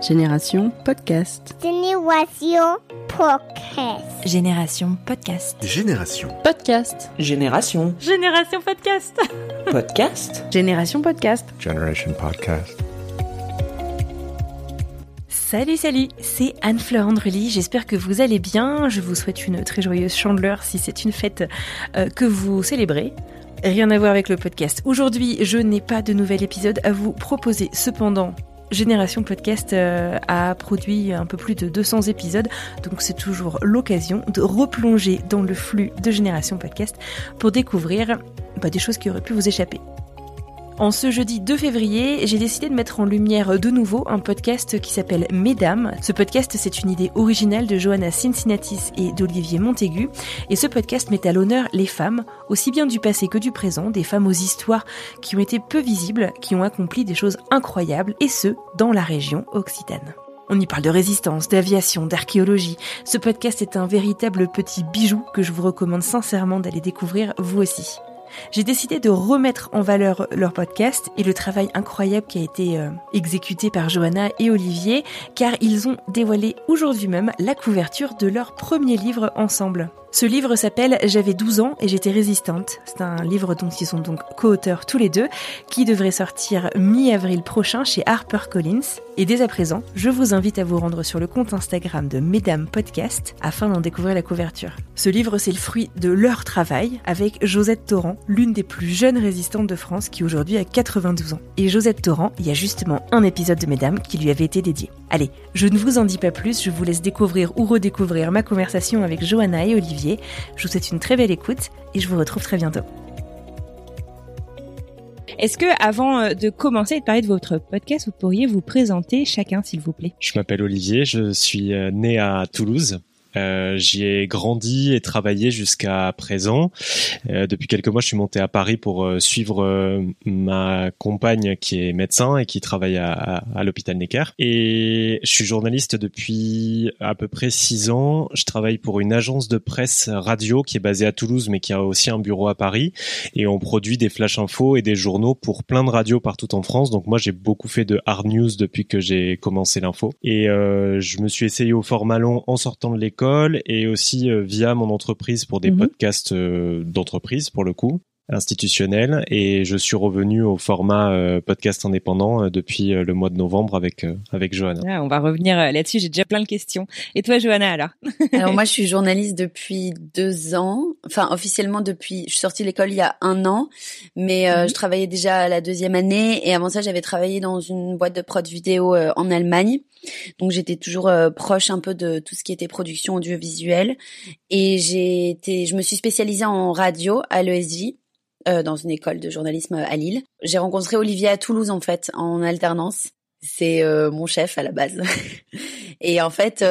Génération Podcast. Génération Podcast. Génération Podcast. Génération. Podcast. Génération. Génération Podcast. Podcast. Génération Podcast. Generation Podcast. Salut, salut, c'est Anne-Fleur Andrely. J'espère que vous allez bien. Je vous souhaite une très joyeuse chandeleur si c'est une fête euh, que vous célébrez. Rien à voir avec le podcast. Aujourd'hui, je n'ai pas de nouvel épisode à vous proposer. Cependant, Génération Podcast euh, a produit un peu plus de 200 épisodes, donc c'est toujours l'occasion de replonger dans le flux de Génération Podcast pour découvrir bah, des choses qui auraient pu vous échapper. En ce jeudi 2 février, j'ai décidé de mettre en lumière de nouveau un podcast qui s'appelle Mesdames. Ce podcast, c'est une idée originale de Johanna Cincinnatis et d'Olivier Montaigu. Et ce podcast met à l'honneur les femmes, aussi bien du passé que du présent, des femmes aux histoires qui ont été peu visibles, qui ont accompli des choses incroyables, et ce, dans la région occitane. On y parle de résistance, d'aviation, d'archéologie. Ce podcast est un véritable petit bijou que je vous recommande sincèrement d'aller découvrir vous aussi j'ai décidé de remettre en valeur leur podcast et le travail incroyable qui a été euh, exécuté par Johanna et Olivier, car ils ont dévoilé aujourd'hui même la couverture de leur premier livre ensemble. Ce livre s'appelle J'avais 12 ans et j'étais résistante. C'est un livre dont ils sont donc co-auteurs tous les deux, qui devrait sortir mi-avril prochain chez HarperCollins. Et dès à présent, je vous invite à vous rendre sur le compte Instagram de Mesdames Podcast afin d'en découvrir la couverture. Ce livre, c'est le fruit de leur travail avec Josette Torrent, l'une des plus jeunes résistantes de France qui aujourd'hui a 92 ans. Et Josette Torrent, il y a justement un épisode de Mesdames qui lui avait été dédié. Allez, je ne vous en dis pas plus, je vous laisse découvrir ou redécouvrir ma conversation avec Johanna et Olivier je vous souhaite une très belle écoute et je vous retrouve très bientôt. Est-ce que, avant euh, de commencer et de parler de votre podcast, vous pourriez vous présenter chacun, s'il vous plaît? Je m'appelle Olivier, je suis euh, né à Toulouse. Euh, j'y ai grandi et travaillé jusqu'à présent. Euh, depuis quelques mois, je suis monté à Paris pour euh, suivre ma compagne qui est médecin et qui travaille à, à, l'hôpital Necker. Et je suis journaliste depuis à peu près six ans. Je travaille pour une agence de presse radio qui est basée à Toulouse, mais qui a aussi un bureau à Paris. Et on produit des flash infos et des journaux pour plein de radios partout en France. Donc moi, j'ai beaucoup fait de hard news depuis que j'ai commencé l'info. Et je me suis essayé au format long en sortant de l'école et aussi euh, via mon entreprise pour des mhm. podcasts euh, d'entreprise pour le coup institutionnel et je suis revenu au format euh, podcast indépendant depuis le mois de novembre avec avec Johanna. Ah, on va revenir là-dessus. J'ai déjà plein de questions. Et toi, Johanna, alors Alors moi, je suis journaliste depuis deux ans. Enfin, officiellement depuis. Je suis sortie de l'école il y a un an, mais mhm. je travaillais déjà à la deuxième année. Et avant ça, j'avais travaillé dans une boîte de prod vidéo en Allemagne. Donc j'étais toujours euh, proche un peu de tout ce qui était production audiovisuelle et j'ai été, je me suis spécialisée en radio à l'ESJ euh, dans une école de journalisme à Lille. J'ai rencontré Olivier à Toulouse en fait en alternance. C'est euh, mon chef à la base. et en fait,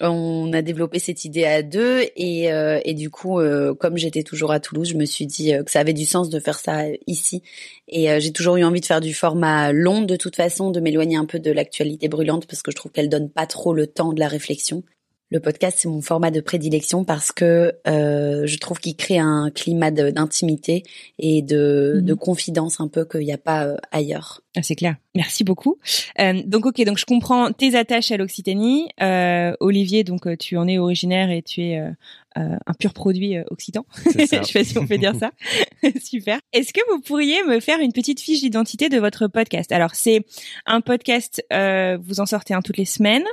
on a développé cette idée à deux et, et du coup, comme j'étais toujours à Toulouse, je me suis dit que ça avait du sens de faire ça ici et euh, j'ai toujours eu envie de faire du format long de toute façon, de m'éloigner un peu de l'actualité brûlante parce que je trouve qu'elle donne pas trop le temps de la réflexion. Le podcast, c'est mon format de prédilection parce que euh, je trouve qu'il crée un climat d'intimité et de, mhm. de, confidence un peu qu'il n'y a pas euh, ailleurs. Ah, c'est clair. Merci beaucoup. Euh, donc, ok, donc je comprends tes attaches à l'Occitanie. Euh, Olivier, donc tu en es originaire et tu es un pur produit occitan. je sais pas si on peut dire ça. Super. Est-ce que vous pourriez me faire une petite fiche d'identité de votre podcast? Alors, c'est un podcast, vous en sortez un toutes les semaines.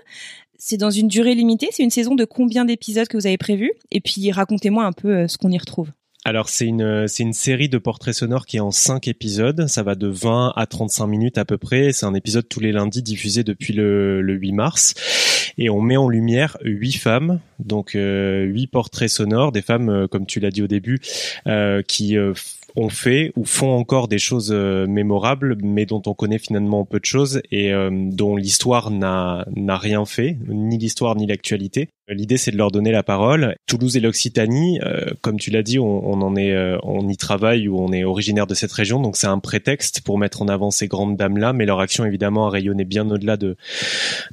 C'est dans une durée limitée? C'est une saison de combien d'épisodes que vous avez prévu Et puis racontez-moi un peu euh, ce qu'on y retrouve. Alors c'est une c'est une série de portraits sonores qui est en 5 épisodes, ça va de 20 à 35 minutes à peu près, c'est un épisode tous les lundis diffusé depuis le, le 8 mars. Et on met en lumière huit femmes, donc euh, huit portraits sonores, des femmes euh, comme tu l'as dit au début qui ont fait ou font encore des choses mémorables, mais dont on connaît finalement peu de choses et dont l'histoire n'a n'a rien fait, ni l'histoire ni l'actualité. L'idée, c'est de leur donner la parole. Toulouse et l'Occitanie, euh, comme tu l'as dit, on, on, en est, euh, on y travaille ou on est originaire de cette région, donc c'est un prétexte pour mettre en avant ces grandes dames-là. Mais leur action, évidemment, a rayonné bien au-delà de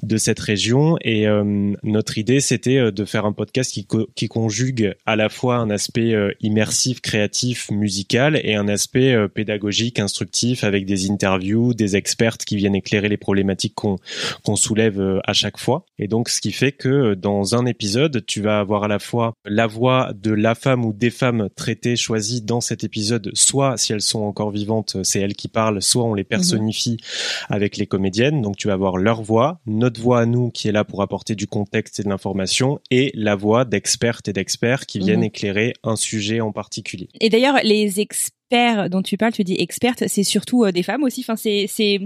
de cette région. Et euh, notre idée, c'était de faire un podcast qui, qui conjugue à la fois un aspect immersif, créatif, musical, et un aspect pédagogique, instructif, avec des interviews, des expertes qui viennent éclairer les problématiques qu'on qu'on soulève à chaque fois. Et donc, ce qui fait que dans un épisode, tu vas avoir à la fois la voix de la femme ou des femmes traitées, choisies dans cet épisode, soit si elles sont encore vivantes, c'est elles qui parlent, soit on les personnifie avec les comédiennes. Donc tu vas avoir leur voix, notre voix à nous qui est là pour apporter du contexte et de l'information, et la voix d'expertes et d'experts qui viennent mhm. éclairer un sujet en particulier. Et d'ailleurs, les experts dont tu parles, tu dis experte, c'est surtout euh, des femmes aussi. Enfin, c'est c'est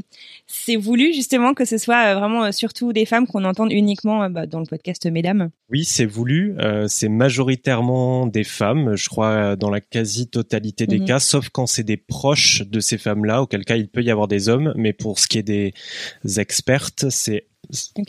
c'est voulu justement que ce soit euh, vraiment euh, surtout des femmes qu'on entende uniquement bah, dans le podcast Mesdames. Oui, c'est voulu. c'est majoritairement des femmes, je crois, dans la quasi-totalité des mhm. cas, sauf quand c'est des proches de ces femmes-là, auquel cas il peut y avoir des hommes. Mais pour ce qui est des expertes, c'est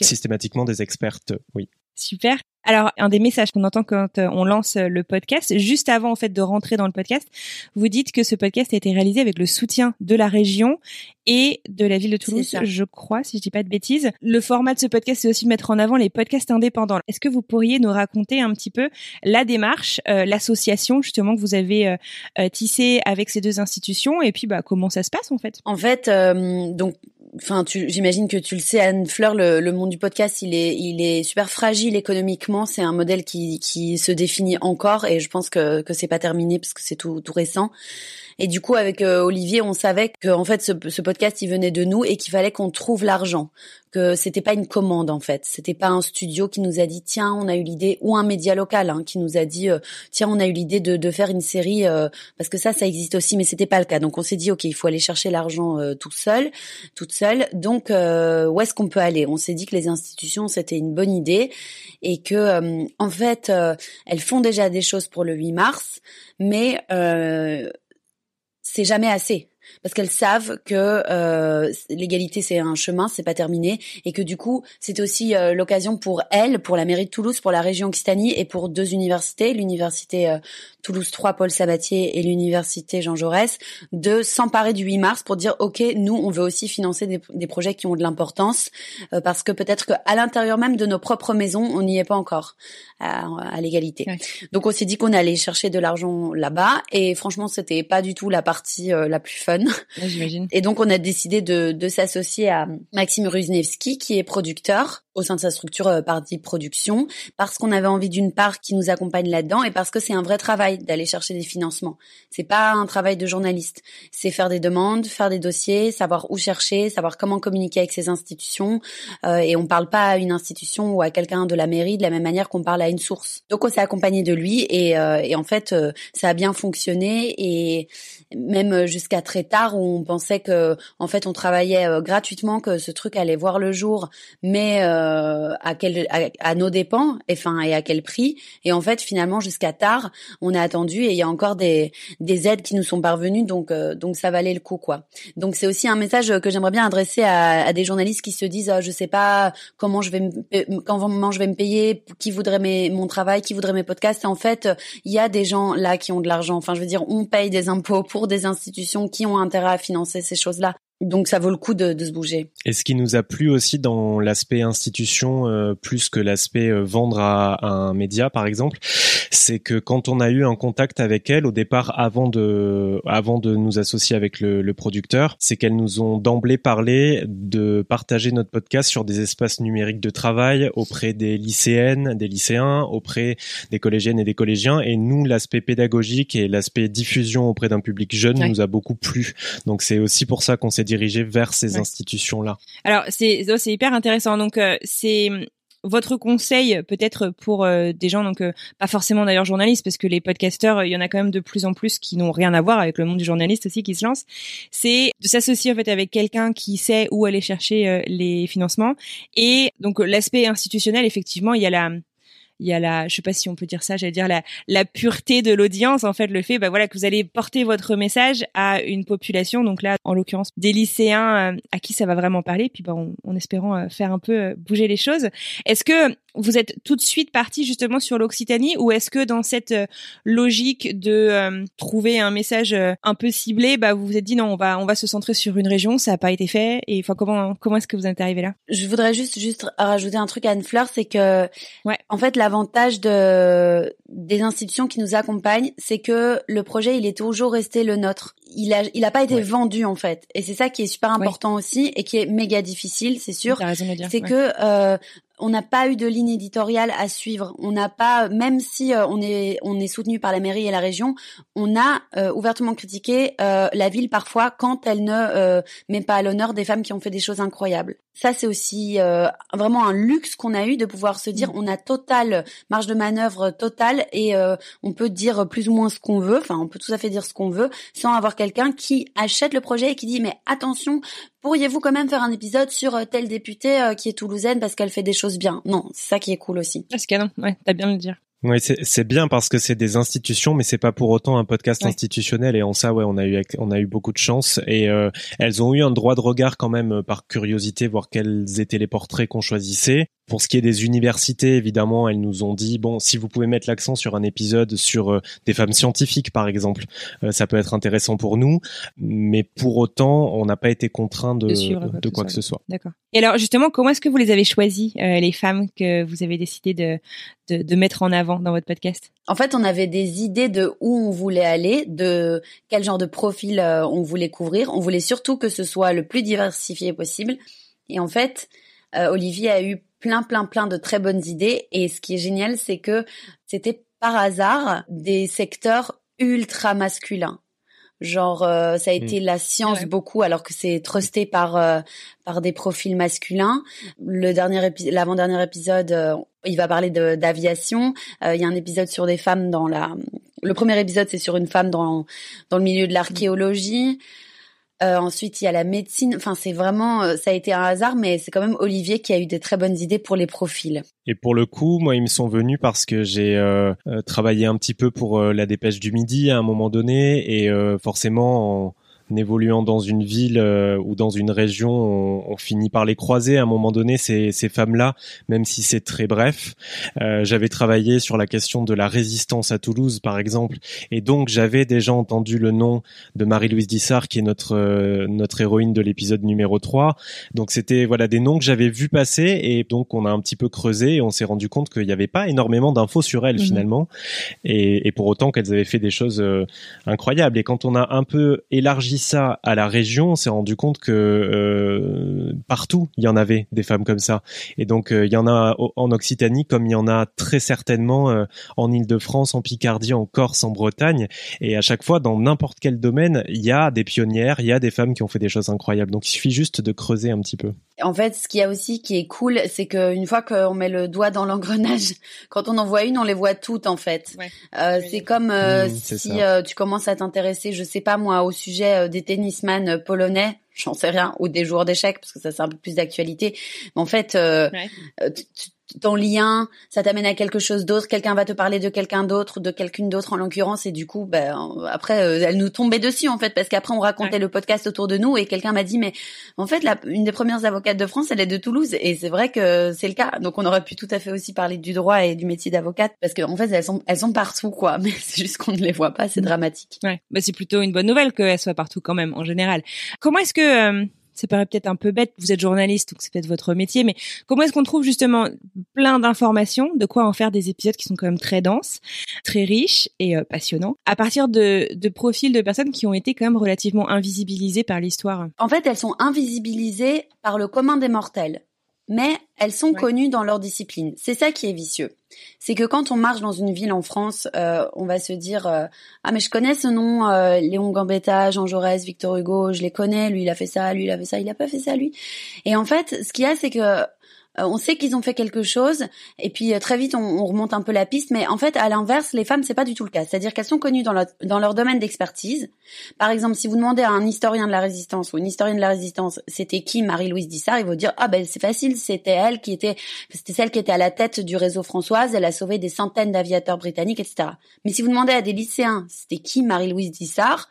systématiquement des expertes, oui. Super. Alors, un des messages qu'on entend quand euh, on lance euh, le podcast, juste avant en fait de rentrer dans le podcast, vous dites que ce podcast a été réalisé avec le soutien de la région et de la ville de Toulouse, je crois, si je dis pas de bêtises. Le format de ce podcast, c'est aussi de mettre en avant les podcasts indépendants. Est-ce que vous pourriez nous raconter un petit peu la démarche, euh, l'association justement que vous avez euh, tissée avec ces deux institutions, et puis bah comment ça se passe en fait? En fait, donc enfin, j'imagine que tu le sais, Anne Fleur, le, monde du podcast, il est, super fragile économiquement. C'est un modèle qui, qui se définit encore, et je pense que que c'est pas terminé parce que c'est tout récent. Et du coup, avec euh, Olivier, on savait que en fait, ce, ce podcast, il venait de nous et qu'il fallait qu'on trouve l'argent, que c'était pas une commande en fait, c'était pas un studio qui nous a dit tiens, on a eu l'idée ou un média local hein, qui nous a dit euh, tiens, on a eu l'idée de, de, faire une série euh, parce que ça, ça existe aussi, mais c'était pas le cas. Donc on s'est dit ok, il faut aller chercher l'argent tout seul, toute seule. Donc où est-ce qu'on peut aller? On s'est dit que les institutions c'était une bonne idée et que en fait elles font déjà des choses pour le 8 mars, mais c'est jamais assez parce qu'elles savent que euh, l'égalité c'est un chemin, c'est pas terminé, et que du coup c'est aussi euh, l'occasion pour elles, pour la mairie de Toulouse, pour la région Occitanie et pour deux universités, l'université euh, Toulouse 3 Paul Sabatier et l'université Jean Jaurès, de s'emparer du 8 mars pour dire ok nous on veut aussi financer des, des projets qui ont de l'importance parce que peut-être qu'à l'intérieur même de nos propres maisons on n'y est pas encore à, à l'égalité. Donc on s'est dit qu'on allait chercher de l'argent là-bas et franchement c'était pas du tout la partie la plus fun j'imagine. Et donc on a décidé de, de s'associer à Maxime Ruznevski qui est producteur au sein de sa structure euh, Party Production parce qu'on avait envie d'une part qui nous accompagne là-dedans et parce que c'est un vrai travail d'aller chercher des financements. C'est pas un travail de journaliste, c'est faire des demandes, faire des dossiers, savoir où chercher, savoir comment communiquer avec ces institutions euh, et on parle pas à une institution ou à quelqu'un de la mairie de la même manière qu'on parle à une source. Donc on s'est accompagné de lui et, euh, et en fait euh, ça a bien fonctionné et même jusqu'à très tard où on pensait que en fait on travaillait gratuitement que ce truc allait voir le jour mais euh, à nos dépens et enfin et à quel prix. Et en fait finalement jusqu'à tard on a attendu et il y a encore des des aides qui nous sont parvenues donc euh, donc ça valait le coup quoi. Donc c'est aussi un message que j'aimerais bien adresser à, des journalistes qui se disent je sais pas comment je vais me, comment je vais me payer qui voudrait mon travail qui voudrait mes podcasts. En fait il y a des gens là qui ont de l'argent. Enfin je veux dire on paye des impôts pour des institutions qui ont intérêt à financer ces choses là donc ça vaut le coup de, de, se bouger. Et ce qui nous a plu aussi dans l'aspect institution, euh, plus que l'aspect euh, vendre à, un média par exemple, c'est que quand on a eu un contact avec elle au départ, avant de, avant de nous associer avec le, le producteur, c'est qu'elles nous ont d'emblée parlé de partager notre podcast sur des espaces numériques de travail auprès des lycéennes, des lycéens, auprès des collégiennes et des collégiens. Et nous, l'aspect pédagogique et l'aspect diffusion auprès d'un public jeune nous a beaucoup plu. Donc c'est aussi pour ça qu'on s'est dirigé vers ces institutions-là. Alors c'est c'est hyper intéressant. Donc euh, c'est votre conseil peut-être pour euh, des gens donc euh, pas forcément d'ailleurs journalistes parce que les podcasteurs il y en a quand même de plus en plus qui n'ont rien à voir avec le monde du journaliste aussi qui se lance c'est de s'associer en fait avec quelqu'un qui sait où aller chercher les financements et donc l'aspect institutionnel effectivement il y a la il y a la, je sais pas si on peut dire ça, j'allais dire la, la pureté de l'audience, en fait, le fait, bah voilà, que vous allez porter votre message à une population, donc là, en l'occurrence, des lycéens euh, à qui ça va vraiment parler, puis bah, en espérant euh, faire un peu euh, bouger les choses. Est-ce que vous êtes tout de suite parti justement sur l'Occitanie? Ou est-ce que dans cette logique de trouver un message un peu ciblé, bah vous vous êtes dit non, on va on va se centrer sur une région, ça n'a pas été fait. Et enfin comment comment est-ce que vous êtes arrivé là? Je voudrais juste juste rajouter un truc à Anne Fleur, c'est que ouais. en fait l'avantage de des institutions qui nous accompagnent, c'est que le projet il est toujours resté le nôtre. Il a il a pas été vendu en fait, et c'est ça qui est super important aussi et qui est méga difficile, c'est sûr. C'est que euh, on n'a pas eu de ligne éditoriale à suivre. On n'a pas, même si euh, on est on est soutenu par la mairie et la région, on a euh, ouvertement critiqué euh, la ville parfois quand elle ne met pas à l'honneur des femmes qui ont fait des choses incroyables. Ça c'est aussi vraiment un luxe qu'on a eu de pouvoir se dire mm. on a totale marge de manœuvre totale et on peut dire plus ou moins ce qu'on veut. Enfin, on peut tout à fait dire ce qu'on veut sans avoir quelqu'un qui achète le projet et qui dit mais attention, pourriez-vous quand même faire un épisode sur telle députée qui est toulousaine parce qu'elle fait des choses bien? Non, c'est ça qui est cool aussi. Ah, c'est canon, ouais, t'as bien le dire. Oui, c'est bien parce que c'est des institutions, mais c'est pas pour autant un podcast institutionnel. Et en ça, ouais, on a eu on a eu beaucoup de chance. Et euh, elles ont eu un droit de regard quand même euh, par curiosité, voir quels étaient les portraits qu'on choisissait. Pour ce qui est des universités, évidemment, elles nous ont dit bon, si vous pouvez mettre l'accent sur un épisode sur euh, des femmes scientifiques, par exemple, euh, ça peut être intéressant pour nous. Mais pour autant, on n'a pas été contraint de, de, quoi que ce soit. D'accord. Et alors, justement, comment est-ce que vous les avez choisies, euh, les femmes que vous avez décidé de, de, de mettre en avant dans votre podcast? En fait, on avait des idées de où on voulait aller, de quel genre de profil on voulait couvrir. On voulait surtout que ce soit le plus diversifié possible. Et en fait, Olivier a eu plein, plein, plein de très bonnes idées. Et ce qui est génial, c'est que c'était par hasard des secteurs ultra masculins. Genre, euh, ça a été la science beaucoup, alors que c'est trusté par euh, par des profils masculins. Le dernier l'avant-dernier épisode, euh, il va parler d'aviation. Il y a un épisode sur des femmes dans la. Le premier épisode, c'est sur une femme dans dans le milieu de l'archéologie. Euh, ensuite, il y a la médecine. Enfin, c'est vraiment, euh, ça a été un hasard, mais c'est quand même Olivier qui a eu des très bonnes idées pour les profils. Et pour le coup, moi, ils me sont venus parce que j'ai euh, travaillé un petit peu pour la Dépêche du Midi à un moment donné, et forcément, en en évoluant dans une ville euh, ou dans une région, on, on, finit par les croiser à un moment donné ces, ces femmes-là, même si c'est très bref. Euh, j'avais travaillé sur la question de la résistance à Toulouse, par exemple, et donc j'avais déjà entendu le nom de Marie-Louise Dissart, qui est notre euh, notre héroïne de l'épisode numéro 3. Donc c'était voilà des noms que j'avais vus passer, et donc on a un petit peu creusé et on s'est rendu compte qu'il n'y avait pas énormément d'infos sur elles mhm. finalement, et, et, pour autant qu'elles avaient fait des choses incroyables. Et quand on a un peu élargi ça à la région, on s'est rendu compte que euh, partout il y en avait des femmes comme ça. Et donc euh, il y en a en Occitanie comme il y en a très certainement euh, en Île-de-France, en Picardie, en Corse, en Bretagne. Et à chaque fois, dans n'importe quel domaine, il y a des pionnières, il y a des femmes qui ont fait des choses incroyables. Donc il suffit juste de creuser un petit peu. En fait, ce qu'il y a aussi qui est cool, c'est qu'une fois qu'on met le doigt dans l'engrenage, quand on en voit une, on les voit toutes en fait. Euh, c'est comme mmh, si tu commences à t'intéresser, je sais pas moi, au sujet des tennisman polonais, j'en sais rien, ou des joueurs d'échecs, parce que ça c'est un peu plus d'actualité. Mais en fait, euh, euh ton lien, ça t'amène à quelque chose d'autre, quelqu'un va te parler de quelqu'un d'autre, de quelqu'une d'autre en l'occurrence, et du coup, ben, après, euh, elle nous tombait dessus en fait, parce qu'après on racontait le podcast autour de nous, et quelqu'un m'a dit, mais en fait, la, une des premières avocates de France, elle est de Toulouse, et c'est vrai que c'est le cas. Donc on aurait pu tout à fait aussi parler du droit et du métier d'avocate, parce qu'en en fait, elles sont, elles sont partout, quoi. Mais c'est juste qu'on ne les voit pas, c'est dramatique. Ouais, bah, c'est plutôt une bonne nouvelle qu'elles soient partout quand même, en général. Comment est-ce que euh, ça paraît peut-être un peu bête, vous êtes journaliste, donc c'est peut-être votre métier, mais comment est-ce qu'on trouve justement plein d'informations, de quoi en faire des épisodes qui sont quand même très denses, très riches et euh, passionnants, à partir de, de profils de personnes qui ont été quand même relativement invisibilisées par l'histoire? En fait, elles sont invisibilisées par le commun des mortels mais elles sont connues dans leur discipline. C'est ça qui est vicieux. C'est que quand on marche dans une ville en France, euh, on va se dire euh, ah mais je connais ce nom, euh, Léon Gambetta, Jean Jaurès, Victor Hugo, je les connais. Lui il a fait ça, lui il a fait ça, il a pas fait ça lui. Et en fait, ce qu'il y a c'est que on sait qu'ils ont fait quelque chose, et puis euh, très vite on, on, remonte un peu la piste. Mais en fait, à l'inverse, les femmes, c'est pas du tout le cas. C'est-à-dire qu'elles sont connues dans, leur, dans leur domaine d'expertise. Par exemple, si vous demandez à un historien de la résistance ou une historienne de la résistance, c'était qui Marie-Louise Dissart, il va dire ah ben c'est facile, c'était elle qui était, c'était celle qui était à la tête du réseau Françoise. Elle a sauvé des centaines d'aviateurs britanniques, etc. Mais si vous demandez à des lycéens, c'était qui Marie-Louise Dissart?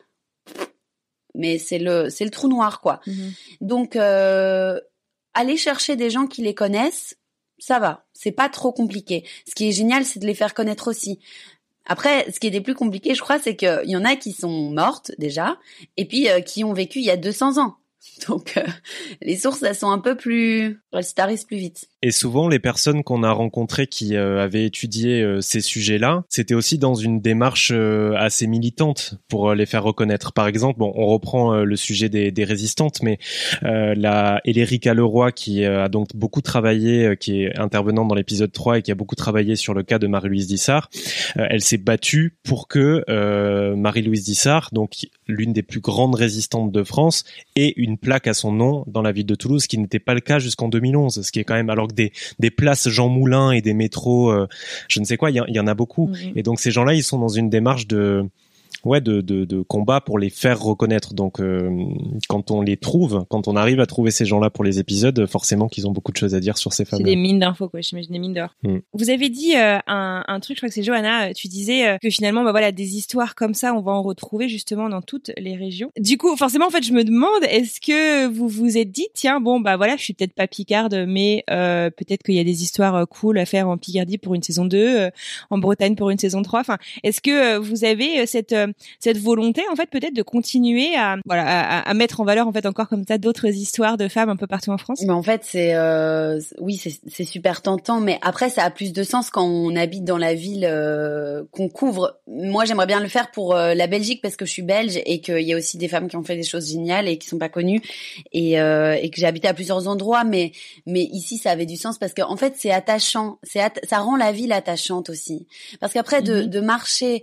Mais c'est le c'est le trou noir quoi. Mhm. Donc euh, aller chercher des gens qui les connaissent, ça va, c'est pas trop compliqué. Ce qui est génial, c'est de les faire connaître aussi. Après, ce qui était plus compliqué, je crois, c'est qu'il y en a qui sont mortes déjà, et puis euh, qui ont vécu il y a 200 ans. Donc, euh, les sources, elles sont un peu plus, elles se tarissent plus vite. Et souvent, les personnes qu'on a rencontrées qui euh, avaient étudié euh, ces sujets-là, c'était aussi dans une démarche euh, assez militante pour les faire reconnaître. Par exemple, bon, on reprend le sujet des, résistantes, mais la Elérica Leroy, qui a donc beaucoup travaillé, qui est intervenante dans l'épisode 3 et qui a beaucoup travaillé sur le cas de Marie-Louise Dissart, elle s'est battue pour que Marie-Louise Dissart, donc l'une des plus grandes résistantes de France, ait une plaque à son nom dans la ville de Toulouse, ce qui n'était pas le cas jusqu'en 2011, ce qui est quand même alors des, des places Jean Moulin et des métros, euh, je ne sais quoi, il y, en a beaucoup. Et donc ces gens-là, ils sont dans une démarche de ouais de, de, de combat pour les faire reconnaître. Donc euh, quand on les trouve, quand on arrive à trouver ces gens-là pour les épisodes, forcément qu'ils ont beaucoup de choses à dire sur ces femmes. C'est des mines d'infos quoi, j'imagine des mines d'or. Mm. Vous avez dit euh, un, un, truc, je crois que c'est Johanna, tu disais euh, que finalement bah voilà des histoires comme ça, on va en retrouver justement dans toutes les régions. Du coup, forcément en fait, je me demande est-ce que vous vous êtes dit tiens bon bah voilà, je suis peut-être pas picarde mais peut-être qu'il y a des histoires cool à faire en Picardie pour une saison 2, en Bretagne pour une saison 3. Enfin, est-ce que vous avez cette cette volonté en fait peut-être de continuer à voilà à, à, mettre en valeur en fait encore comme ça d'autres histoires de femmes un peu partout en France? Mais en fait c'est euh, oui c'est super tentant mais après ça a plus de sens quand on habite dans la ville euh, qu'on couvre. Moi j'aimerais bien le faire pour euh, la Belgique parce que je suis belge et qu'il y a aussi des femmes qui ont fait des choses géniales et qui sont pas connues et, et que j'ai habité à plusieurs endroits mais mais ici ça avait du sens parce qu'en en fait c'est attachant c'est ça rend la ville attachante aussi parce qu'après de, mhm. de marcher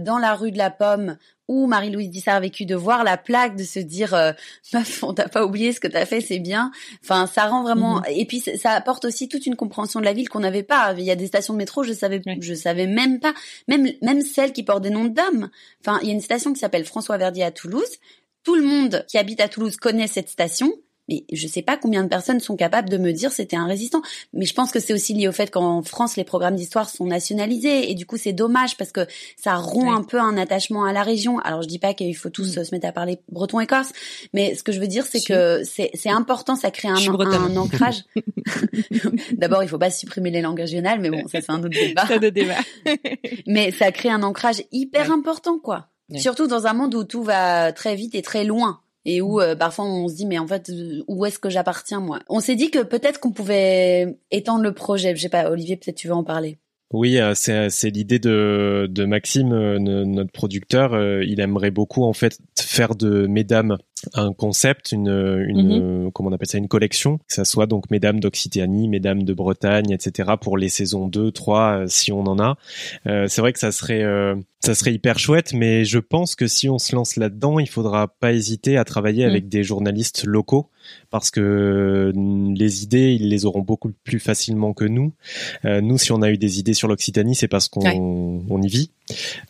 dans la rue de la Pomme où Marie-Louise Dissart a vécu, de voir la plaque, de se dire euh, meuf, on t'a pas oublié ce que t'as fait, c'est bien. Enfin, ça rend vraiment. Mhm. Et puis ça apporte aussi toute une compréhension de la ville qu'on n'avait pas. Il y a des stations de métro, je savais, je savais même pas, même même celles qui portent des noms d'hommes. Enfin, il y a une station qui s'appelle François Verdier à Toulouse. Tout le monde qui habite à Toulouse connaît cette station. Mais je sais pas combien de personnes sont capables de me dire c'était un résistant. Mais je pense que c'est aussi lié au fait qu'en France, les programmes d'histoire sont nationalisés. Et du coup, c'est dommage parce que ça rompt un peu un attachement à la région. Alors, je dis pas qu'il faut tous mm. se mettre à parler breton et corse. Mais ce que je veux dire, c'est que c'est important, ça crée un, un ancrage. D'abord, il faut pas supprimer les langues régionales, mais bon, ça c'est un autre débat. un autre débat. mais ça crée un ancrage hyper important, quoi. Surtout dans un monde où tout va très vite et très loin et où euh, parfois on se dit mais en fait où est-ce que j'appartiens moi? On s'est dit que peut-être qu'on pouvait étendre le projet. Je sais pas, Olivier, peut-être tu veux en parler. Oui, euh, c'est l'idée de, de Maxime, euh, notre producteur. Il aimerait beaucoup en fait faire de Mesdames un concept, une, une mhm. comment on appelle ça, une collection, que ça soit donc Mesdames d'Occitanie, Mesdames de Bretagne, etc. pour les saisons 2, 3, si on en a. c'est vrai que ça serait ça serait hyper chouette, mais je pense que si on se lance là-dedans, il faudra pas hésiter à travailler mm. avec des journalistes locaux parce que les idées, ils les auront beaucoup plus facilement que nous. Euh, nous, si on a eu des idées sur l'Occitanie, c'est parce qu'on on y vit.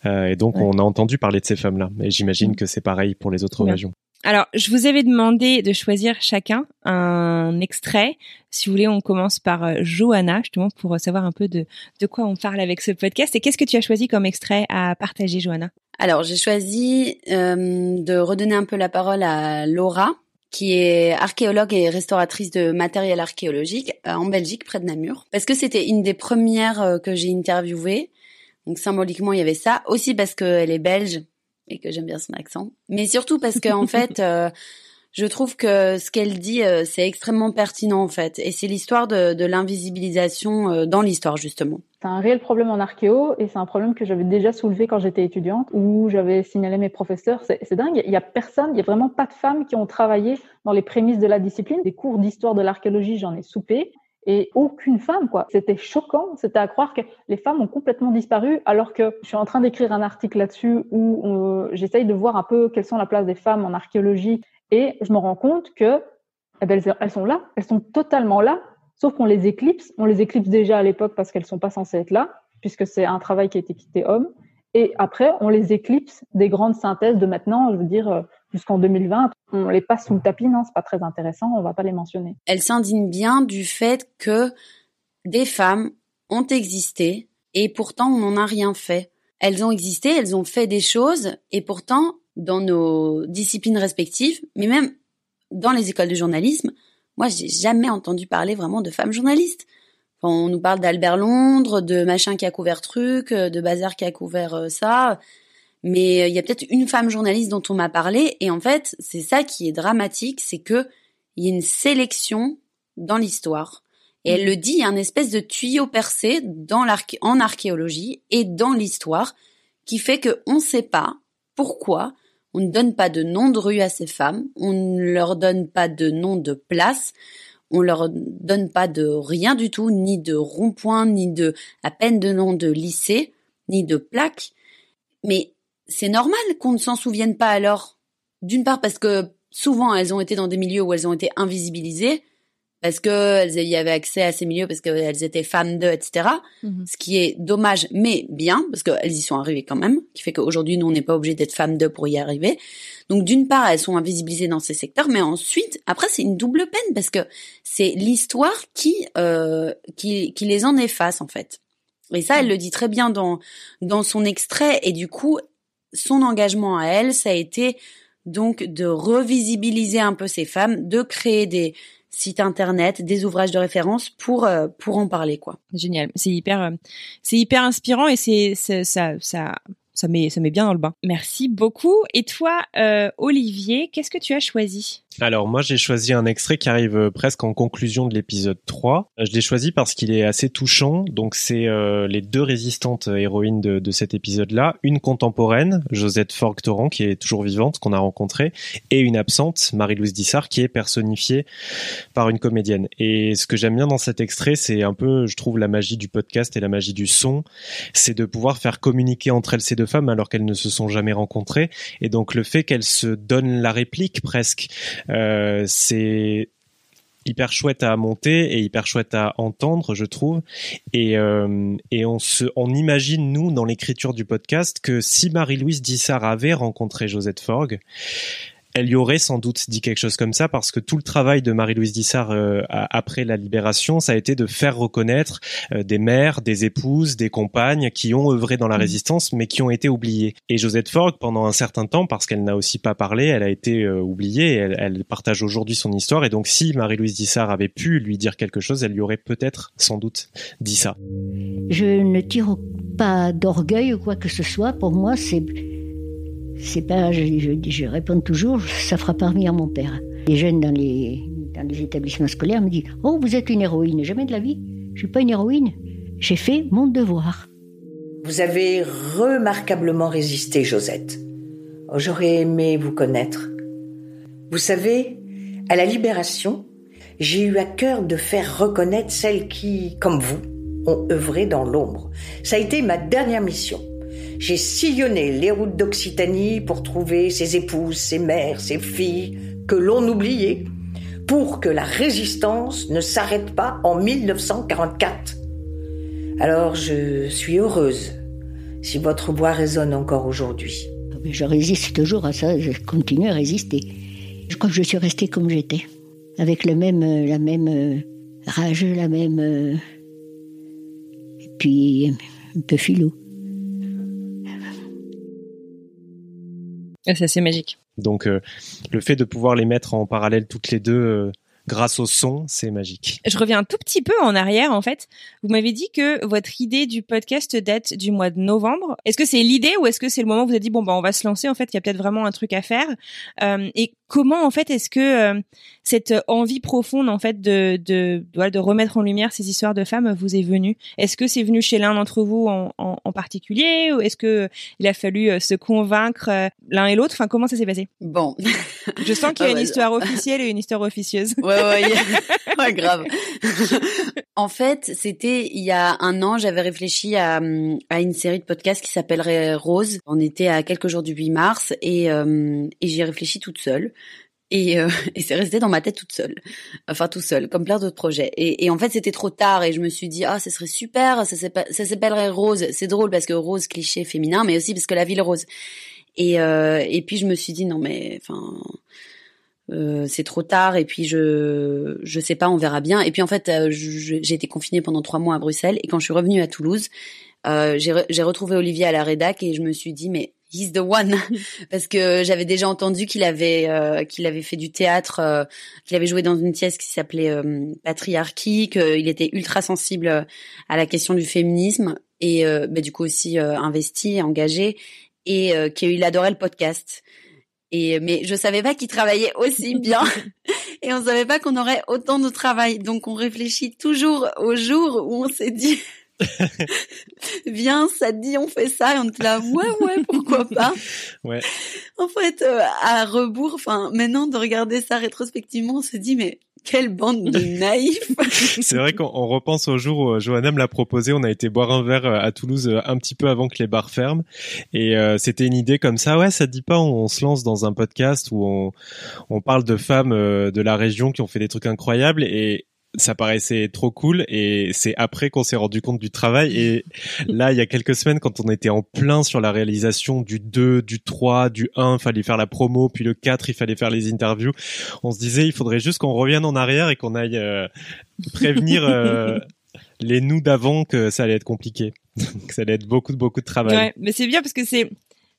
Euh, et donc, on a entendu parler de ces femmes-là. Et j'imagine mm. que c'est pareil pour les autres régions. Alors, je vous avais demandé de choisir chacun un extrait. Si vous voulez, on commence par euh, Johanna, justement, pour savoir un peu de, de quoi on parle avec ce podcast. Et qu'est-ce que tu as choisi comme extrait à partager, Johanna? Alors, j'ai choisi euh, de redonner un peu la parole à Laura, qui est archéologue et restauratrice de matériel archéologique euh, en Belgique, près de Namur. Parce que c'était une des premières que j'ai interviewées. Donc symboliquement, il y avait ça. Aussi parce qu'elle est belge et que j'aime bien son accent. Mais surtout parce que en fait, euh, je trouve que ce qu'elle dit, euh, c'est extrêmement pertinent en fait. Et c'est l'histoire de, de l'invisibilisation euh, dans l'histoire justement. C'est un réel problème en archéo et c'est un problème que j'avais déjà soulevé quand j'étais étudiante où j'avais signalé mes professeurs. C'est dingue, il y a personne, il y a vraiment pas de femmes qui ont travaillé dans les prémices de la discipline. Des cours d'histoire de l'archéologie, j'en ai soupé et aucune femme, quoi. C'était choquant, c'était à croire que les femmes ont complètement disparu, alors que je suis en train d'écrire un article là-dessus où euh, j'essaye de voir un peu quelles sont la place des femmes en archéologie, et je me rends compte que eh ben, elles sont là, elles sont totalement là, sauf qu'on les éclipse. On les éclipse déjà à l'époque parce qu'elles sont pas censées être là, puisque c'est un travail qui a été quitté homme. Et après, on les éclipse des grandes synthèses de maintenant, je veux dire, euh, jusqu'en 2020. On les passe sous le tapis, non, c'est pas très intéressant, on va pas les mentionner. Elle s'indigne bien du fait que des femmes ont existé et pourtant on n'en a rien fait. Elles ont existé, elles ont fait des choses et pourtant dans nos disciplines respectives, mais même dans les écoles de journalisme, moi j'ai jamais entendu parler vraiment de femmes journalistes. On nous parle d'Albert Londres, de machin qui a couvert truc, de Bazar qui a couvert euh, ça. Mais euh, il y a peut-être une femme journaliste dont on m'a parlé. Et en fait, c'est ça qui est dramatique, c'est que il y a une sélection dans l'histoire. Et elle le dit, il y a un espèce de tuyau percé dans en archéologie et dans l'histoire qui fait que on ne sait pas pourquoi on ne donne pas de nom de rue à ces femmes, on ne leur donne pas de nom de place, on leur donne pas de rien du tout, ni de rond-point, ni de à peine de nom de lycée, ni de plaque. Mais c'est normal qu'on ne s'en souvienne pas alors. D'une part parce que souvent elles ont été dans des milieux où elles ont été invisibilisées, parce qu'elles y avaient accès à ces milieux, parce qu'elles étaient femmes d'eux, etc. Mhm. Ce qui est dommage, mais bien, parce qu'elles y sont arrivées quand même, qui fait qu'aujourd'hui, nous, on n'est pas obligé d'être femmes d'eux pour y arriver. Donc d'une part, elles sont invisibilisées dans ces secteurs, mais ensuite, après, c'est une double peine parce que c'est l'histoire qui, euh, qui qui les en efface en fait. Et ça, elle le dit très bien dans dans son extrait. Et du coup, son engagement à elle, ça a été donc de revisibiliser un peu ces femmes, de créer des sites internet, des ouvrages de référence pour euh, en parler quoi. Génial, c'est hyper euh, c'est hyper inspirant et c'est ça ça ça met ça bien dans le bain. Merci beaucoup. Et toi, euh, Olivier, qu'est-ce que tu as choisi? Alors moi j'ai choisi un extrait qui arrive euh, presque en conclusion de l'épisode 3. Euh, je l'ai choisi parce qu'il est assez touchant. Donc c'est euh, les deux résistantes héroïnes de, de cet épisode-là. Une contemporaine, Josette Forgue-Torrent, qui est toujours vivante, qu'on a rencontrée, et une absente, Marie-Louise Dissart, qui est personnifiée par une comédienne. Et ce que j'aime bien dans cet extrait, c'est un peu, je trouve, la magie du podcast et la magie du son. C'est de pouvoir faire communiquer entre elles ces deux femmes alors qu'elles ne se sont jamais rencontrées. Et donc le fait qu'elles se donnent la réplique presque euh, c'est hyper chouette à monter et hyper chouette à entendre, je trouve. Et, euh, et on se, on imagine nous dans l'écriture du podcast que si Marie-Louise Dissart avait rencontré Josette Forgue, elle y aurait sans doute dit quelque chose comme ça parce que tout le travail de Marie-Louise Dissart euh, après la libération, ça a été de faire reconnaître euh, des mères, des épouses, des compagnes qui ont œuvré dans la mmh. résistance mais qui ont été oubliées. Et Josette Forgue, pendant un certain temps, parce qu'elle n'a aussi pas parlé, elle a été euh, oubliée. Elle, elle, partage aujourd'hui son histoire et donc si Marie-Louise Dissart avait pu lui dire quelque chose, elle lui aurait peut-être sans doute dit ça. Je ne tire pas d'orgueil ou quoi que ce soit. Pour moi, c'est c'est pas, je, réponds toujours, ça fera parvenir mon père. Les jeunes dans les, dans les établissements scolaires me disent Oh, vous êtes une héroïne. Jamais de la vie. Je suis pas une héroïne. J'ai fait mon devoir. Vous avez remarquablement résisté, Josette. Oh, J'aurais aimé vous connaître. Vous savez, à la Libération, j'ai eu à cœur de faire reconnaître celles qui, comme vous, ont œuvré dans l'ombre. Ça a été ma dernière mission. J'ai sillonné les routes d'Occitanie pour trouver ses épouses, ses mères, ses filles, que l'on oubliait, pour que la résistance ne s'arrête pas en 1944. Alors je suis heureuse si votre voix résonne encore aujourd'hui. Je résiste toujours à ça, je continue à résister. Je crois que je suis restée comme j'étais, avec même, la même euh, rage, la même... Euh, et puis un peu philo. C'est magique. Donc euh, le fait de pouvoir les mettre en parallèle toutes les deux euh, grâce au son, c'est magique. Je reviens un tout petit peu en arrière en fait. Vous m'avez dit que votre idée du podcast date du mois de novembre. Est-ce que c'est l'idée ou est-ce que c'est le moment où vous avez dit bon bah on va se lancer en fait, il y a peut-être vraiment un truc à faire. Euh, et comment en fait est-ce que euh, cette envie profonde en fait de de de remettre en lumière ces histoires de femmes vous est venue? Est-ce que c'est venu chez l'un d'entre vous en, en, en, particulier ou est-ce que il a fallu euh, se convaincre l'un et l'autre? Enfin comment ça s'est passé? Bon, je sens qu'il y a une histoire officielle et une histoire officieuse. Ouais ouais, ouais grave. en fait, c'était il y a un an, j'avais réfléchi à, à une série de podcasts qui s'appellerait Rose. On était à quelques jours du 8 mars et, et j'y ai réfléchi toute seule Et, euh, et c'est resté dans ma tête toute seule, enfin tout seul, comme plein d'autres projets. Et, et en fait, c'était trop tard et je me suis dit ah, ce serait super, ça s'appellerait Rose. C'est drôle parce que Rose cliché féminin, mais aussi parce que la ville rose. Et euh, et puis je me suis dit non mais enfin euh, c'est trop tard et puis je je sais pas, on verra bien. Et puis en fait, euh, j'ai été confinée pendant trois mois à Bruxelles et quand je suis revenue à Toulouse, euh, j'ai retrouvé Olivier à la rédac et je me suis dit mais he's the one parce que j'avais déjà entendu qu'il avait euh, qu'il avait fait du théâtre, qu'il avait joué dans une pièce qui s'appelait Patriarchie, qu'il était ultra sensible à la question du féminisme et bah, du coup aussi investi, engagé et qu'il adorait le podcast. Et mais je savais pas qu'il travaillait aussi bien et on savait pas qu'on aurait autant de travail. Donc on réfléchit toujours au jour où on s'est dit Viens, ça te dit on fait ça et on te là ouais ouais pourquoi pas. Ouais. En fait euh, à rebours, enfin maintenant de regarder ça rétrospectivement, on se dit mais quelle bande de naïfs C'est vrai qu'on repense au jour où euh, Johanna me l'a proposé. On a été boire un verre euh, à Toulouse un petit peu avant que les bars ferment. Et c'était une idée comme ça. Ouais, ça te dit pas, on, se lance dans un podcast où on, on parle de femmes de la région qui ont fait des trucs incroyables. Et, ça paraissait trop cool et c'est après qu'on s'est rendu compte du travail et là il y a quelques semaines quand on était en plein sur la réalisation du 2, du 3, du 1, fallait faire la promo, puis le 4, il fallait faire les interviews. On se disait il faudrait juste qu'on revienne en arrière et qu'on aille euh, prévenir euh, les nous d'avant que ça allait être compliqué. que ça allait être beaucoup beaucoup de travail. Ouais, mais c'est bien parce que c'est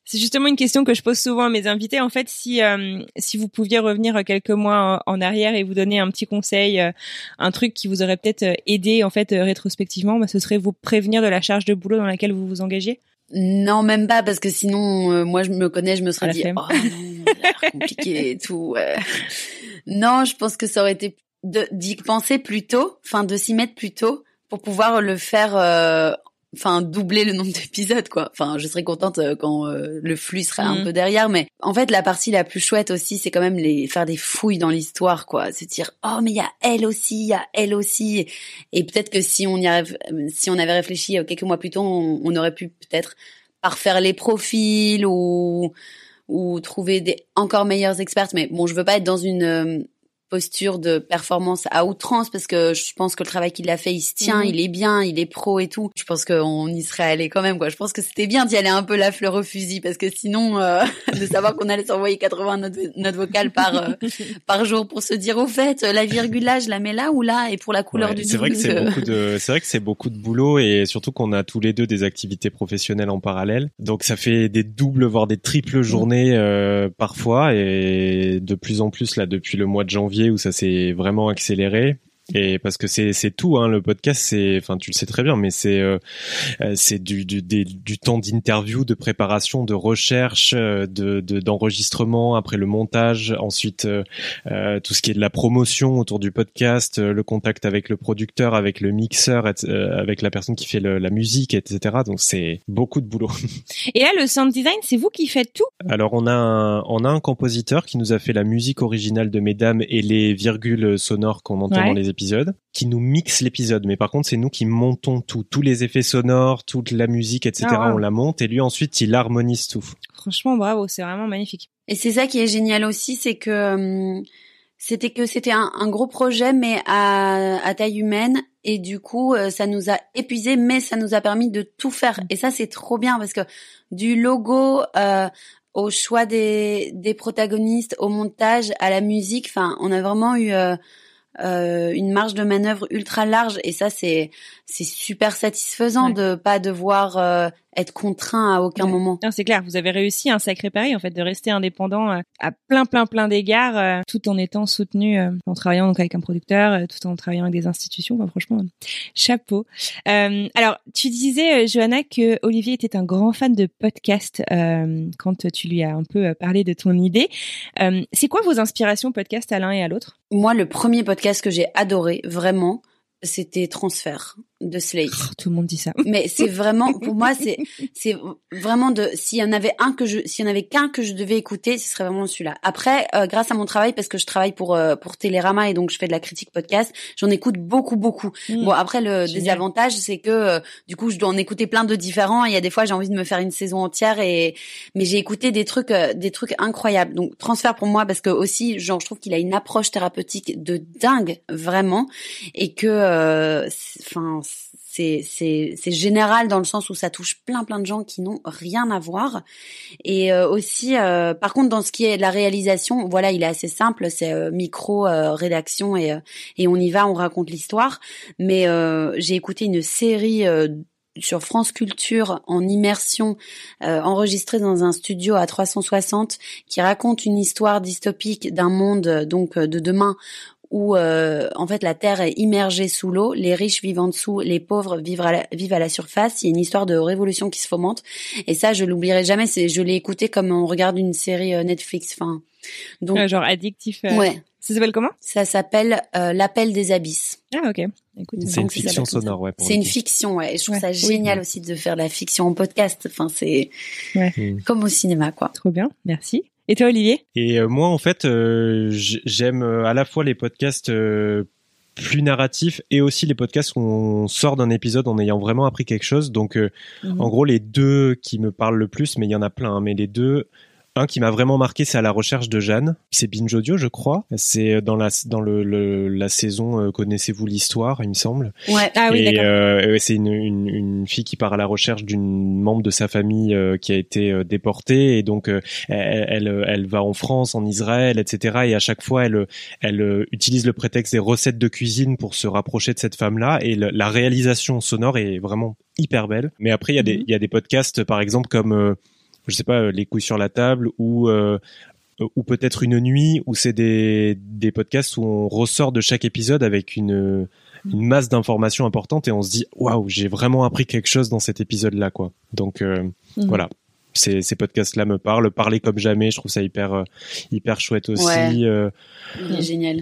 c'est justement une question que je pose souvent à mes invités. En fait, si euh, si vous pouviez revenir quelques mois en, arrière et vous donner un petit conseil, euh, un truc qui vous aurait peut-être euh, aidé en fait rétrospectivement, bah, ce serait vous prévenir de la charge de boulot dans laquelle vous vous engagez. Non, même pas parce que sinon, moi je me connais, je me serais dit oh, non, compliqué et tout. Non, je pense que ça aurait été d'y penser plus tôt, enfin de s'y mettre plus tôt pour pouvoir le faire enfin doubler le nombre d'épisodes quoi. Enfin, je serais contente euh, quand euh, le flux serait un mm. peu derrière, mais en fait la partie la plus chouette aussi, c'est quand même les faire des fouilles dans l'histoire quoi, se dire oh mais il y a elle aussi, il y a elle aussi, et peut-être que si on y arrive, si on avait réfléchi euh, quelques mois plus tôt, on, aurait pu peut-être parfaire les profils ou ou trouver des encore meilleures expertes. Mais bon, je veux pas être dans une posture de performance à outrance parce que je pense que le travail qu'il a fait, il se tient, mhm. il est bien, il est pro et tout. Je pense qu'on y serait allé quand même quoi. Je pense que c'était bien d'y aller un peu la fleur au fusil parce que sinon euh, de savoir qu'on allait s'envoyer 80 notes, notes vocales par euh, par jour pour se dire au fait la virgule là je la mets là ou là et pour la couleur du C'est vrai que c'est beaucoup de c'est vrai que c'est beaucoup de boulot et surtout qu'on a tous les deux des activités professionnelles en parallèle. Donc ça fait des doubles voire des triples journées euh, parfois et de plus en plus là depuis le mois de janvier où ça s'est vraiment accéléré. Et parce que c'est c'est tout hein, le podcast c'est enfin tu le sais très bien mais c'est euh, euh, c'est du du, du temps d'interview de préparation de recherche euh, de d'enregistrement après le montage ensuite euh, tout ce qui est de la promotion autour du podcast le contact avec le producteur avec le mixeur avec la personne qui fait la musique etc donc c'est beaucoup de boulot. Et là le sound design c'est vous qui faites tout? Alors on a un on a un compositeur qui nous a fait la musique originale de Mesdames et les virgules sonores qu'on entend dans les épisode, qui nous mixe l'épisode. Mais par contre, c'est nous qui montons tout, tous les effets sonores, toute la musique, etc. Ah on la monte et lui ensuite il harmonise tout. Franchement, bravo, c'est vraiment magnifique. Et c'est ça qui est génial aussi, c'est que euh, c'était que c'était un, gros projet mais à, taille humaine et du coup euh, ça nous a épuisé mais ça nous a permis de tout faire et ça c'est trop bien parce que du logo euh, au choix des, des protagonistes au montage à la musique enfin on a vraiment eu euh, une marge de manœuvre ultra large et ça c'est c'est super satisfaisant de pas devoir euh, être contraint à aucun moment. C'est clair, vous avez réussi un sacré pari en fait de rester indépendant euh, à plein plein plein d'égards, euh, tout en étant soutenu, en travaillant donc avec un producteur, tout en travaillant avec des institutions. franchement, chapeau. alors, tu disais Johanna que Olivier était un grand fan de podcast quand tu lui as un peu parlé de ton idée. C'est quoi vos inspirations podcast à l'un et à l'autre? Moi, le premier podcast que j'ai adoré vraiment, c'était Transfert de Slate. Oh, tout le monde dit ça. Mais c'est vraiment, pour moi, c'est, c'est vraiment de, s'il y en avait un que je, s'il y en avait qu'un que je devais écouter, ce serait vraiment celui-là. Après, euh, grâce à mon travail, parce que je travaille pour, euh, pour Télérama et donc je fais de la critique podcast, j'en écoute beaucoup, beaucoup. Mmh. Bon, après, le Génial. désavantage, c'est que, euh, du coup, je dois en écouter plein de différents. Il y a des fois, j'ai envie de me faire une saison entière et, mais j'ai écouté des trucs, euh, des trucs incroyables. Donc, transfert pour moi, parce que aussi, genre, je trouve qu'il a une approche thérapeutique de dingue, vraiment, et que, euh, enfin, c'est c'est c'est général dans le sens où ça touche plein plein de gens qui n'ont rien à voir. Et euh, aussi euh, par contre dans ce qui est de la réalisation voilà il est assez simple c'est euh, micro euh, rédaction et euh, et on y va on raconte l'histoire. Mais euh, j'ai écouté une série sur France Culture en immersion euh, enregistrée dans un studio à 360 qui raconte une histoire dystopique d'un monde donc de demain où euh, en fait la terre est immergée sous l'eau, les riches vivent en dessous, les pauvres vivent à la, vivent à la surface. Il y a une histoire de révolution qui se fomente et ça je l'oublierai jamais. C'est je l'ai écouté comme on regarde une série euh, Netflix. Enfin donc Euh, genre addictif. euh, ouais, Ça s'appelle comment? Ça s'appelle euh, l'appel des abysses. Ah ok. Écoute, C'est une fiction sonore, ouais. C'est une fiction, ouais. Et je trouve Ouais. ça Oui. génial aussi de faire de la fiction en podcast. Enfin c'est Ouais. Mm. comme au cinéma quoi. Trop bien, merci. Et toi Olivier? Et euh, moi, en fait, euh, j'aime euh, à la fois les podcasts plus narratifs et aussi les podcasts où on sort d'un épisode en ayant vraiment appris quelque chose. Donc, euh, Mhm. en gros, les deux qui me parlent le plus, mais il y en a plein, hein, mais les deux. Un qui m'a vraiment marqué, c'est à la recherche de Jeanne. C'est Binge Audio, je crois. C'est dans la dans le, le- la saison euh, Connaissez-vous l'histoire, il me semble. Ouais. Ah oui, et d'accord. euh, c'est une, une, une fille qui part à la recherche d'une membre de sa famille euh, qui a été euh, déportée et donc euh, elle, elle, elle va en France, en Israël, etc. Et à chaque fois, elle, elle euh, utilise le prétexte des recettes de cuisine pour se rapprocher de cette femme-là. Et le- la réalisation sonore est vraiment hyper belle. Mais après, il y a des Mhm. y a des podcasts, par exemple comme euh, je sais pas, euh, les couilles sur la table ou euh, ou peut-être une nuit où c'est des, des podcasts où on ressort de chaque épisode avec une, une masse d'informations importantes et on se dit waouh j'ai vraiment appris quelque chose dans cet épisode là quoi donc euh, Mhm. voilà ces, ces podcasts là me parlent parler comme jamais je trouve ça hyper euh, hyper chouette aussi Ouais. euh, Il est génial.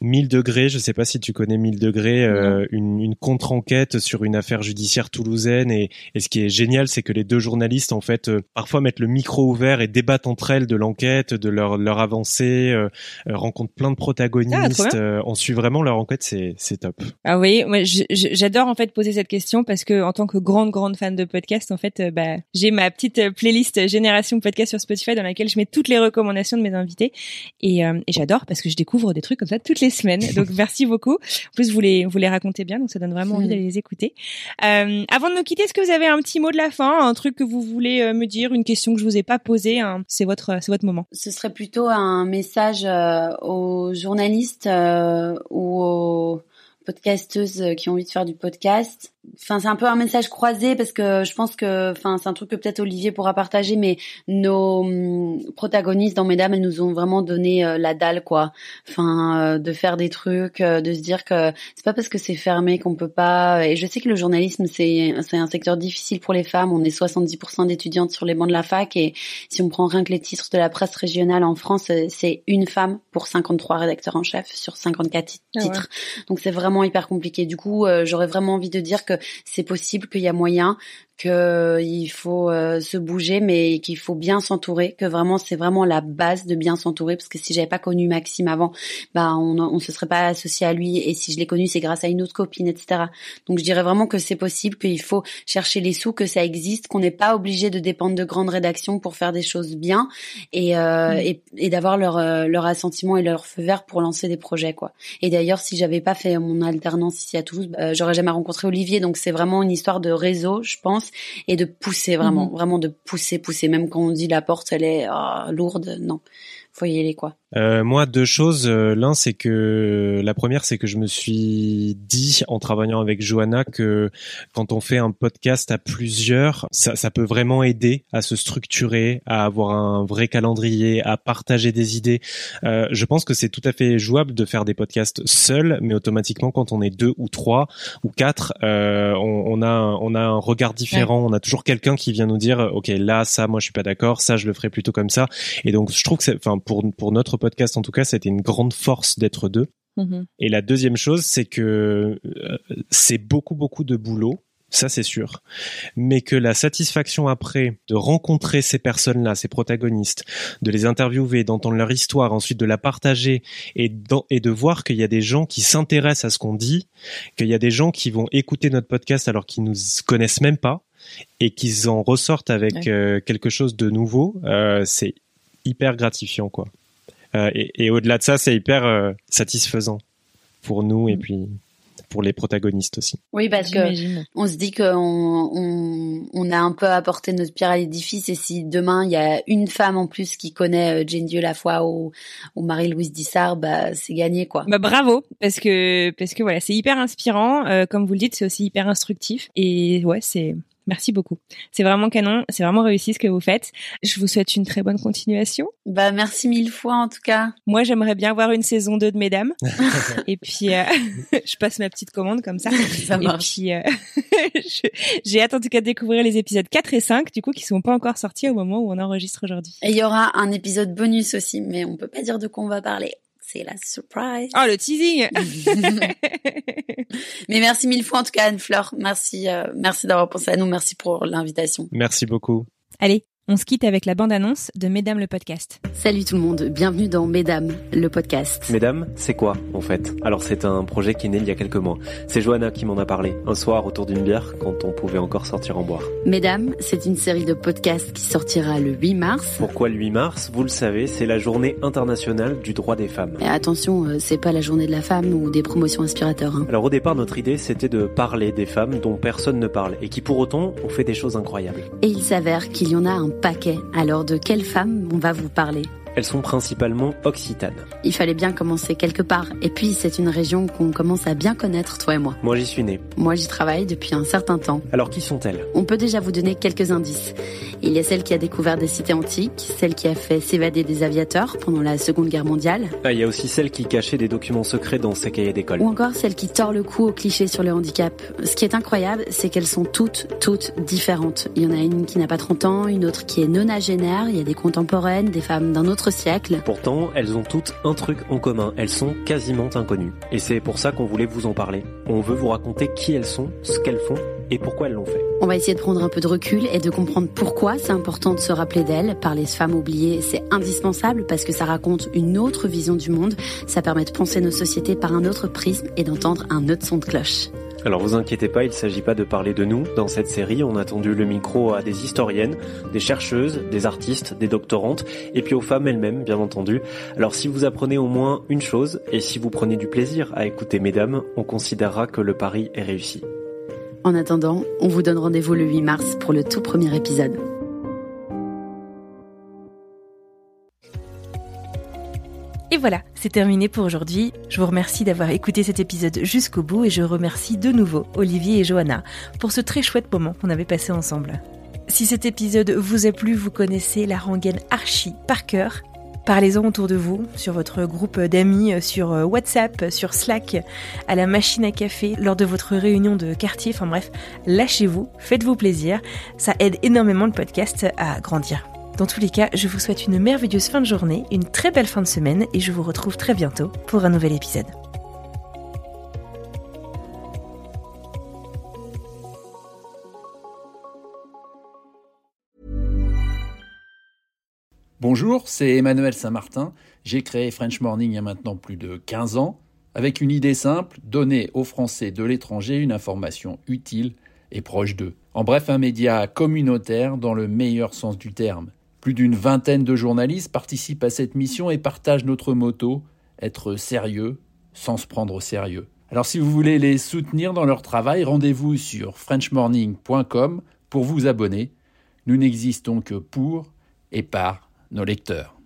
1000 degrés, je sais pas si tu connais 1000 degrés, euh, une, une contre-enquête sur une affaire judiciaire toulousaine. Et, et ce qui est génial, c'est que les deux journalistes en fait euh, parfois mettent le micro ouvert et débattent entre elles de l'enquête, de leur leur avancée, euh, rencontrent plein de Ah, protagonistes, on suit vraiment leur enquête, c'est c'est top. Ah oui, moi j'adore en fait poser cette question parce que en tant que grande grande fan de podcast, en fait, bah j'ai ma petite playlist génération podcast sur Spotify dans laquelle je mets toutes les recommandations de mes invités. Et, et j'adore parce que je découvre des trucs comme ça toutes les semaines. Donc merci beaucoup. En plus vous les vous les racontez bien, donc ça donne vraiment envie Mhm. d'aller les écouter. Euh, avant de nous quitter, est-ce que vous avez un petit mot de la fin, un truc que vous voulez euh, me dire, une question que je vous ai pas posée hein C'est votre c'est votre moment. ce serait plutôt un message euh, aux journalistes euh, ou aux podcasteuses qui ont envie de faire du podcast. Enfin, c'est un peu un message croisé parce que je pense que, enfin, c'est un truc que peut-être Olivier pourra partager, mais nos hum, protagonistes dans Mesdames, elles nous ont vraiment donné euh, la dalle, quoi. Enfin, euh, de faire des trucs, euh, de se dire que c'est pas parce que c'est fermé qu'on peut pas. Et je sais que le journalisme, c'est c'est un secteur difficile pour les femmes. On est 70% d'étudiantes sur les bancs de la fac et si on prend rien que les titres de la presse régionale en France, euh, c'est une femme pour 53 rédacteurs en chef sur 54 ti- Ah ouais. titres. Donc c'est vraiment hyper compliqué. Du coup, euh, j'aurais vraiment envie de dire que c'est possible, qu'il y a moyen, qu'il faut euh, se bouger, mais qu'il faut bien s'entourer, que vraiment c'est vraiment la base de bien s'entourer, parce que si j'avais pas connu Maxime avant, bah on, on se serait pas associé à lui, et si je l'ai connu, c'est grâce à une autre copine, etc. Donc je dirais vraiment que c'est possible, qu'il faut chercher les sous, que ça existe, qu'on n'est pas obligé de dépendre de grandes rédactions pour faire des choses bien, et, euh, Mm. et, et d'avoir leur euh, leur assentiment et leur feu vert pour lancer des projets, quoi. Et d'ailleurs, si j'avais pas fait mon alternance ici à Toulouse, euh, j'aurais jamais rencontré Olivier. Donc c'est vraiment une histoire de réseau, je pense, et de pousser vraiment, Mhm. vraiment de pousser, pousser. Même quand on dit la porte, elle est ah, lourde, non, faut y aller quoi. Euh, moi, deux choses. Euh, L'un, c'est que la première, c'est que je me suis dit en travaillant avec Johanna que quand on fait un podcast à plusieurs, ça, ça peut vraiment aider à se structurer, à avoir un vrai calendrier, à partager des idées. Euh, je pense que c'est tout à fait jouable de faire des podcasts seuls, mais automatiquement, quand on est deux ou trois ou quatre, euh, on, on a un- on a un regard différent. On a toujours quelqu'un qui vient nous dire, ok, là, ça, moi, je suis pas d'accord. Ça, je le ferai plutôt comme ça. Et donc, je trouve que, c'est- enfin, pour pour notre podcast en tout cas, c'était une grande force d'être deux. Mhm. Et la deuxième chose, c'est que euh, c'est beaucoup, beaucoup de boulot. Ça, c'est sûr. Mais que la satisfaction après de rencontrer ces personnes-là, ces protagonistes, de les interviewer, d'entendre leur histoire, ensuite de la partager et, de voir qu'il y a des gens qui s'intéressent à ce qu'on dit, qu'il y a des gens qui vont écouter notre podcast alors qu'ils nous connaissent même pas et qu'ils en ressortent avec Ouais. euh, quelque chose de nouveau, euh, c'est hyper gratifiant, quoi. Euh, et et au-delà de ça, c'est hyper euh, satisfaisant pour nous et puis pour les protagonistes aussi. Oui, parce que on se dit qu'on on, on a un peu apporté notre pierre à l'édifice et si demain il y a une femme en plus qui connaît euh, Jane Dieu la foi ou, ou Marie-Louise Dissart, bah c'est gagné quoi. Bah bravo parce que parce que voilà c'est hyper inspirant euh, comme vous le dites c'est aussi hyper instructif et ouais c'est merci beaucoup c'est vraiment canon c'est vraiment réussi ce que vous faites je vous souhaite une très bonne continuation Bah merci mille fois en tout cas. moi j'aimerais bien voir une saison 2 de Mesdames et puis euh, je passe ma petite commande comme ça Ça et marche. puis euh, j'ai hâte en tout cas de découvrir les épisodes 4 et 5 du coup qui sont pas encore sortis au moment où on enregistre aujourd'hui Et il y aura un épisode bonus aussi, mais on peut pas dire de quoi on va parler. C'est la surprise. oh le teasing mais merci mille fois en tout cas Anne Fleur. Merci, euh, merci d'avoir pensé à nous. Merci pour l'invitation. Merci beaucoup. allez on se quitte avec la bande annonce de Mesdames le podcast Salut tout le monde. Bienvenue dans Mesdames, le podcast. Mesdames, c'est quoi en fait? Alors c'est un projet qui est né il y a quelques mois. C'est Johanna qui m'en a parlé, un soir autour d'une bière quand on pouvait encore sortir en boire. Mesdames, c'est une série de podcasts qui sortira le 8 mars. Pourquoi le 8 mars? Vous le savez, c'est la journée internationale du droit des femmes. Et attention, euh, c'est pas la journée de la femme ou des promotions inspirateurs. hein. Alors au départ, notre idée c'était de parler des femmes dont personne ne parle et qui pour autant ont fait des choses incroyables. Et il s'avère qu'il y en a un paquet. Alors de quelle femme on va vous parler? Elles sont principalement occitanes. Il fallait bien commencer quelque part. Et puis c'est une région qu'on commence à bien connaître, toi et moi. Moi j'y suis né. Moi j'y travaille depuis un certain temps. Alors qui sont-elles? On peut déjà vous donner quelques indices. Il y a celle qui a découvert des cités antiques, celle qui a fait s'évader des aviateurs pendant la Seconde Guerre mondiale, Ah, il y a aussi celle qui cachait des documents secrets dans ses cahiers d'école. ou encore celle qui tord le cou aux clichés sur le handicap. Ce qui est incroyable, c'est qu'elles sont toutes, toutes différentes. Il y en a une qui n'a pas 30 ans, une autre qui est nonagénaire, il y a des contemporaines, des femmes d'un autre siècle. Pourtant, elles ont toutes un truc en commun, elles sont quasiment inconnues. Et c'est pour ça qu'on voulait vous en parler. On veut vous raconter qui elles sont, ce qu'elles font et pourquoi elles l'ont fait. On va essayer de prendre un peu de recul et de comprendre pourquoi c'est important de se rappeler d'elles. Parler de femmes oubliées, c'est indispensable parce que ça raconte une autre vision du monde. Ça permet de penser nos sociétés par un autre prisme et d'entendre un autre son de cloche. Alors vous inquiétez pas, il s'agit pas de parler de nous. Dans cette série, on a tendu le micro à des historiennes, des chercheuses, des artistes, des doctorantes, et puis aux femmes elles-mêmes, bien entendu. Alors si vous apprenez au moins une chose, et si vous prenez du plaisir à écouter mesdames, on considérera que le pari est réussi. En attendant, on vous donne rendez-vous le 8 mars pour le tout premier épisode. Et voilà, c'est terminé pour aujourd'hui. Je vous remercie d'avoir écouté cet épisode jusqu'au bout et je remercie de nouveau Olivier et Johanna pour ce très chouette moment qu'on avait passé ensemble. Si cet épisode vous a plu, vous connaissez la rengaine Archie par cœur. Parlez-en autour de vous, sur votre groupe d'amis, sur WhatsApp, sur Slack, à la machine à café, lors de votre réunion de quartier, enfin bref, lâchez-vous, faites-vous plaisir, ça aide énormément le podcast à grandir. Dans tous les cas, je vous souhaite une merveilleuse fin de journée, une très belle fin de semaine et je vous retrouve très bientôt pour un nouvel épisode. Bonjour, c'est Emmanuel Saint-Martin. J'ai créé French Morning il y a maintenant plus de 15 ans, avec une idée simple, donner aux Français de l'étranger une information utile et proche d'eux. En bref, un média communautaire dans le meilleur sens du terme. Plus d'une vingtaine de journalistes participent à cette mission et partagent notre motto, être sérieux sans se prendre au sérieux. Alors si vous voulez les soutenir dans leur travail, rendez-vous sur frenchmorning.com pour vous abonner. Nous n'existons que pour et par nos lecteurs.